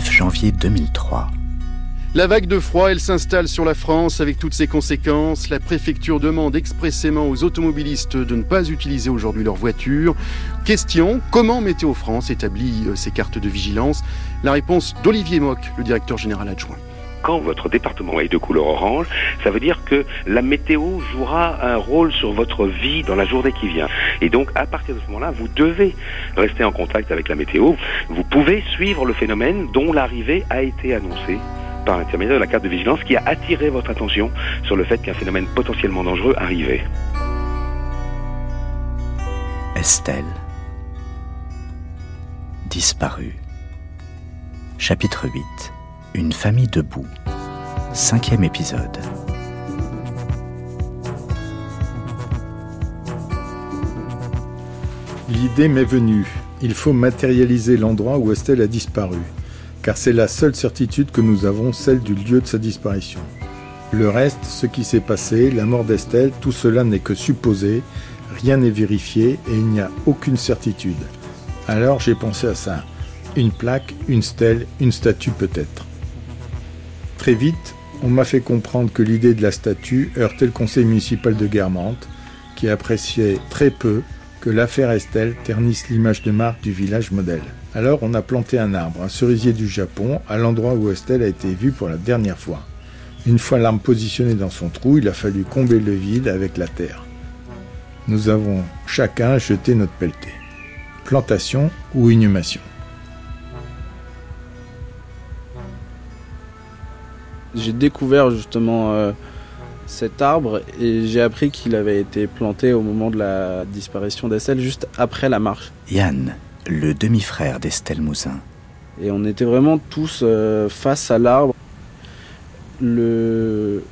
9 janvier 2003. La vague de froid, elle s'installe sur la France avec toutes ses conséquences. La préfecture demande expressément aux automobilistes de ne pas utiliser aujourd'hui leur voiture. Question, comment Météo France établit euh, ses cartes de vigilance? La réponse d'Olivier Mock, le directeur général adjoint quand votre département est de couleur orange, ça veut dire que la météo jouera un rôle sur votre vie dans la journée qui vient. Et donc, à partir de ce moment-là, vous devez rester en contact avec la météo. Vous pouvez suivre le phénomène dont l'arrivée a été annoncée par l'intermédiaire de la carte de vigilance qui a attiré votre attention sur le fait qu'un phénomène potentiellement dangereux arrivait. Estelle. Disparue. Chapitre 8. Une famille debout. Cinquième épisode. L'idée m'est venue. Il faut matérialiser l'endroit où Estelle a disparu car c'est la seule certitude que nous avons, celle du lieu de sa disparition. Le reste, ce qui s'est passé, la mort d'Estelle, tout cela n'est que supposé, rien n'est vérifié et il n'y a aucune certitude. Alors j'ai pensé à ça. Une plaque, une stèle, une statue peut-être. Très vite, on m'a fait comprendre que l'idée de la statue heurtait le conseil municipal de Guermantes, qui appréciait très peu que l'affaire Estelle ternisse l'image de marque du village modèle. Alors on a planté un arbre, un cerisier du Japon, à l'endroit où Estelle a été vue pour la dernière fois. Une fois l'arbre positionné dans son trou, il a fallu combler le vide avec la terre. Nous avons chacun jeté notre pelleté. Plantation ou inhumation? J'ai découvert justement euh, cet arbre et j'ai appris qu'il avait été planté au moment de la disparition d'Estelle, juste après la marche. Yann, le demi-frère d'Estelle Mouzin. Et on était vraiment tous euh, face à l'arbre. Le,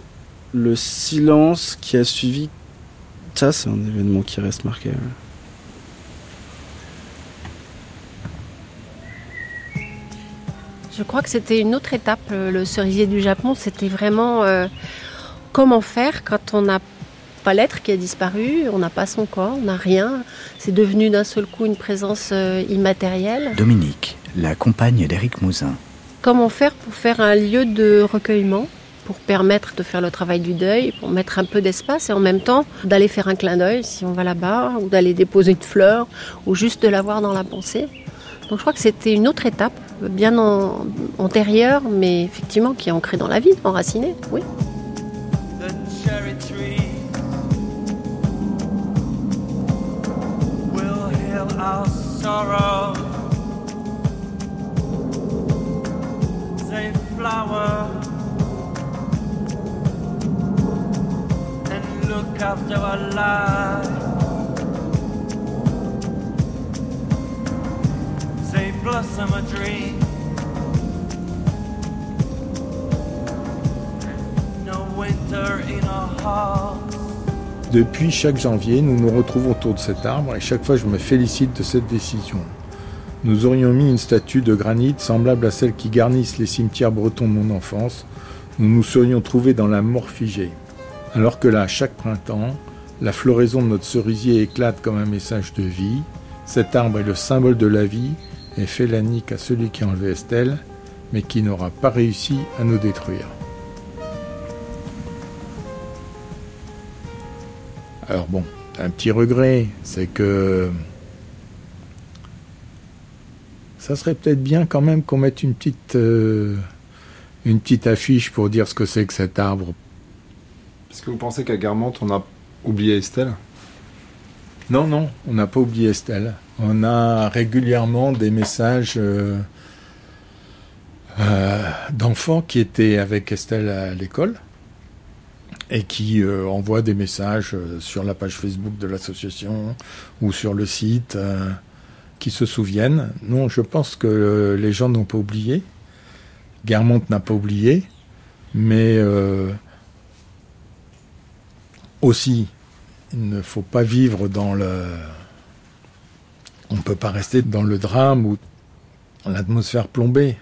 le silence qui a suivi, ça c'est un événement qui reste marqué. Je crois que c'était une autre étape, le cerisier du Japon. C'était vraiment euh, comment faire quand on n'a pas l'être qui a disparu, on n'a pas son corps, on n'a rien. C'est devenu d'un seul coup une présence euh, immatérielle. Dominique, la compagne d'Éric Mouzin. Comment faire pour faire un lieu de recueillement pour permettre de faire le travail du deuil, pour mettre un peu d'espace et en même temps d'aller faire un clin d'œil si on va là-bas, ou d'aller déposer une fleur, ou juste de l'avoir dans la pensée. Donc je crois que c'était une autre étape, bien antérieure, mais effectivement qui est ancrée dans la vie, enracinée, oui. after our life. Depuis chaque janvier, nous nous retrouvons autour de cet arbre et chaque fois je me félicite de cette décision. Nous aurions mis une statue de granit semblable à celle qui garnissent les cimetières bretons de mon enfance. Nous nous serions trouvés dans la mort figée. Alors que là, chaque printemps, la floraison de notre cerisier éclate comme un message de vie. Cet arbre est le symbole de la vie et fait la nique à celui qui a enlevé Estelle, mais qui n'aura pas réussi à nous détruire. Alors bon, un petit regret, c'est que ça serait peut-être bien quand même qu'on mette une petite, euh, une petite affiche pour dire ce que c'est que cet arbre. Est-ce que vous pensez qu'à Guermantes, on a oublié Estelle? Non, non, on n'a pas oublié Estelle. On a régulièrement des messages euh, euh, d'enfants qui étaient avec Estelle à l'école et qui euh, envoie des messages sur la page Facebook de l'association ou sur le site qui se souviennent. Non, je pense que les gens n'ont pas oublié. Guermont n'a pas oublié, mais aussi, il ne faut pas vivre dans le... On ne peut pas rester dans le drame ou dans l'atmosphère plombée.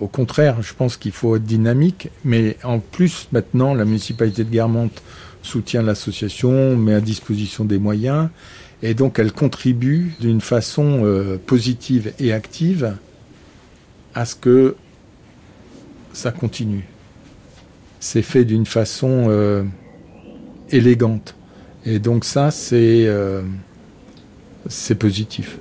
Au contraire, je pense qu'il faut être dynamique, mais en plus, maintenant, la municipalité de Guermantes soutient l'association, met à disposition des moyens, et donc elle contribue d'une façon euh, positive et active à ce que ça continue. C'est fait d'une façon euh, élégante. Et donc ça, c'est euh, c'est positif.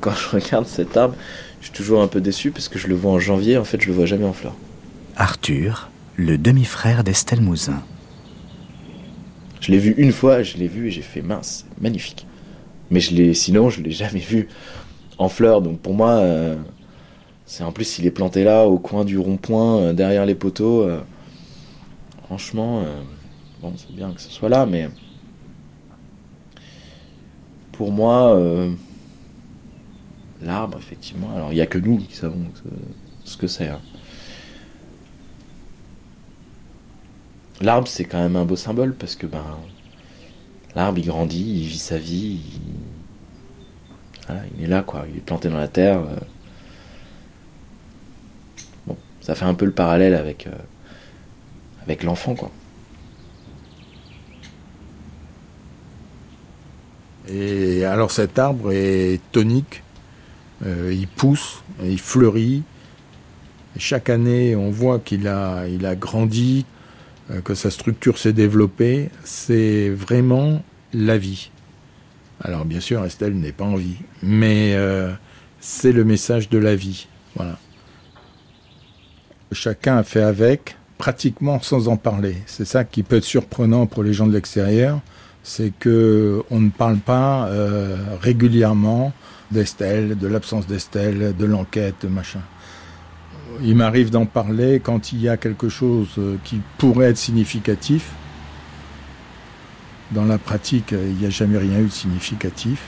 Quand je regarde cet arbre, je suis toujours un peu déçu parce que je le vois en janvier, en fait je le vois jamais en fleurs. Arthur, le demi-frère d'Estelle Mouzin. Je l'ai vu une fois, je l'ai vu et j'ai fait mince, magnifique. Mais je l'ai, sinon je l'ai jamais vu en fleurs. Donc pour moi, euh, c'est en plus il est planté là au coin du rond-point, euh, derrière les poteaux. euh, franchement, euh, bon c'est bien que ce soit là, mais pour moi, l'arbre effectivement. Alors il y a que nous qui savons ce- que c'est. hein. L'arbre, c'est quand même un beau symbole parce que ben, l'arbre, il grandit, il vit sa vie, il, il est là, quoi. Il est planté dans la terre. Ça fait un peu le parallèle avec, euh, avec l'enfant, quoi. Et alors cet arbre est tonique, euh, il pousse, il fleurit. Chaque année, on voit qu'il a, il a grandi, euh, que sa structure s'est développée. C'est vraiment la vie. Alors bien sûr, Estelle n'est pas en vie, mais c'est le message de la vie. Voilà. Chacun a fait avec, pratiquement sans en parler. C'est ça qui peut être surprenant pour les gens de l'extérieur c'est que on ne parle pas euh, régulièrement d'Estelle, de l'absence d'Estelle, de l'enquête, machin. Il m'arrive d'en parler quand il y a quelque chose euh, qui pourrait être significatif. Dans la pratique, il n'y a jamais rien eu de significatif.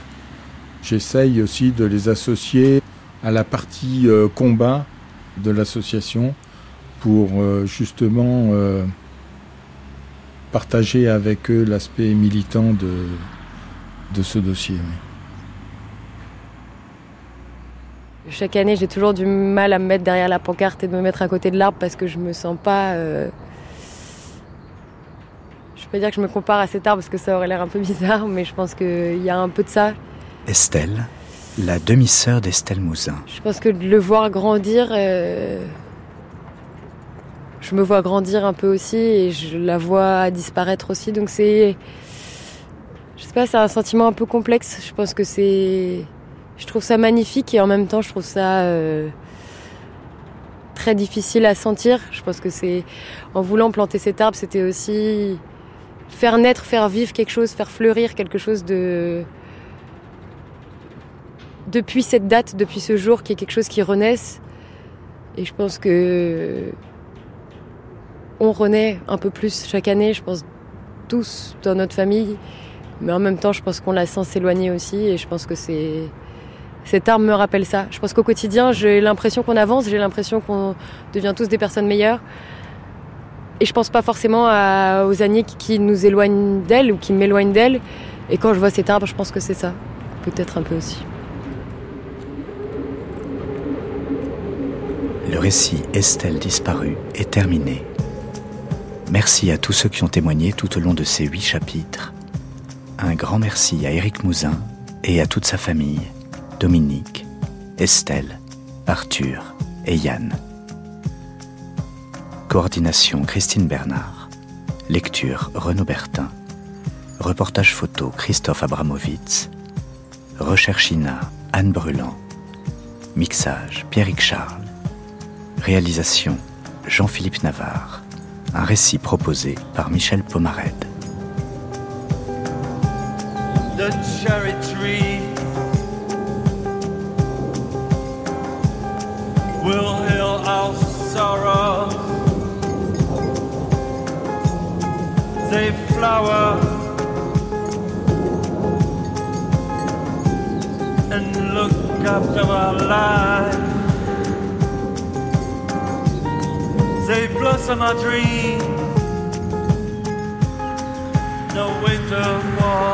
J'essaye aussi de les associer à la partie euh, combat de l'association pour euh, justement euh, partager avec eux l'aspect militant de, de ce dossier. oui. Chaque année, j'ai toujours du mal à me mettre derrière la pancarte et de me mettre à côté de l'arbre parce que je me sens pas. euh, Je peux pas dire que je me compare à cet arbre parce que ça aurait l'air un peu bizarre, mais je pense qu'il y a un peu de ça. Estelle, la demi-sœur d'Estelle Mouzin. Je pense que de le voir grandir, euh, je me vois grandir un peu aussi et je la vois disparaître aussi. Donc c'est, je sais pas, c'est un sentiment un peu complexe. Je pense que c'est, je trouve ça magnifique et en même temps je trouve ça euh, très difficile à sentir. Je pense que c'est, en voulant planter cet arbre, c'était aussi faire naître, faire vivre quelque chose, faire fleurir quelque chose de depuis cette date, depuis ce jour, qui est quelque chose qui renaisse. Et je pense que on renaît un peu plus chaque année, je pense tous dans notre famille. Mais en même temps, je pense qu'on la sent s'éloigner aussi. Et je pense que c'est cet arbre me rappelle ça. Je pense qu'au quotidien, j'ai l'impression qu'on avance, j'ai l'impression qu'on devient tous des personnes meilleures. Et je pense pas forcément à- aux années qui- qui nous éloignent d'elle ou qui m'éloignent d'elle. Et quand je vois cet arbre, je pense que c'est ça. Peut-être un peu aussi. Le récit Estelle disparue est terminé. Merci à tous ceux qui ont témoigné tout au long de ces huit chapitres. Un grand merci à Éric Mouzin et à toute sa famille, Dominique, Estelle, Arthur et Yann. Coordination Christine Bernard. Lecture Renaud Bertin. Reportage photo Christophe Abramovitz. Recherche INA Anne Brûlant. Mixage Pierrick Charles. Réalisation Jean-Philippe Navarre. Un récit proposé par Michel Pomarède. the cherry tree will heal our sorrow. They flower and look after our life. They blossom our dreams. No winter war.